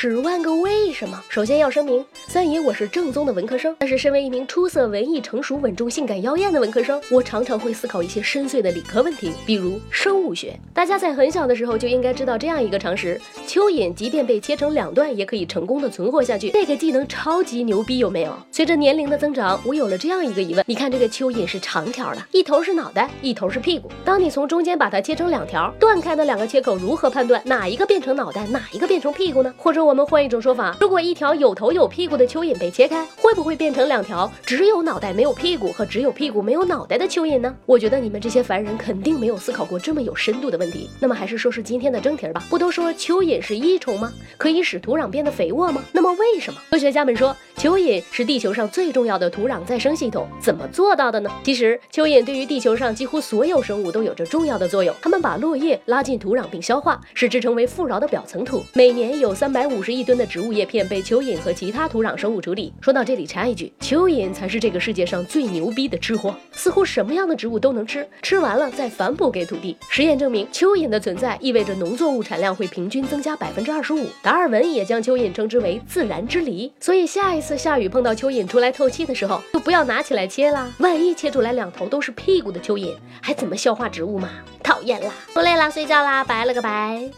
十万个为什么？首先要声明，三爷我是正宗的文科生，但是身为一名出色、文艺、成熟、稳重、性感、妖艳的文科生，我常常会思考一些深邃的理科问题，比如生物学。大家在很小的时候就应该知道这样一个常识：蚯蚓即便被切成两段，也可以成功的存活下去。这个技能超级牛逼，有没有？随着年龄的增长，我有了这样一个疑问：你看这个蚯蚓是长条的，一头是脑袋，一头是屁股。当你从中间把它切成两条，断开的两个切口如何判断哪一个变成脑袋，哪一个变成屁股呢？或者我们换一种说法。如果一条有头有屁股的蚯蚓被切开，会不会变成两条只有脑袋没有屁股和只有屁股没有脑袋的蚯蚓呢？我觉得你们这些凡人肯定没有思考过这么有深度的问题。那么还是说说今天的正题吧。不都说蚯蚓是益虫吗？可以使土壤变得肥沃吗？那么为什么科学家们说蚯蚓是地球上最重要的土壤再生系统？怎么做到的呢？其实蚯蚓对于地球上几乎所有生物都有着重要的作用。它们把落叶拉进土壤并消化，使之成为富饶的表层土。每年有三百五五十亿吨的植物叶片被蚯蚓和其他土壤生物处理。说到这里插一句，蚯蚓才是这个世界上最牛逼的吃货，似乎什么样的植物都能吃，吃完了再反哺给土地。实验证明，蚯蚓的存在意味着农作物产量会平均增加百分之二十五。达尔文也将蚯蚓称之为自然之梨。所以下一次下雨碰到蚯蚓出来透气的时候，就不要拿起来切啦，万一切出来两头都是屁股的蚯蚓，还怎么消化植物嘛？讨厌啦！不累啦，睡觉啦，拜了个拜。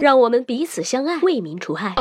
让我们彼此相爱，为民除害。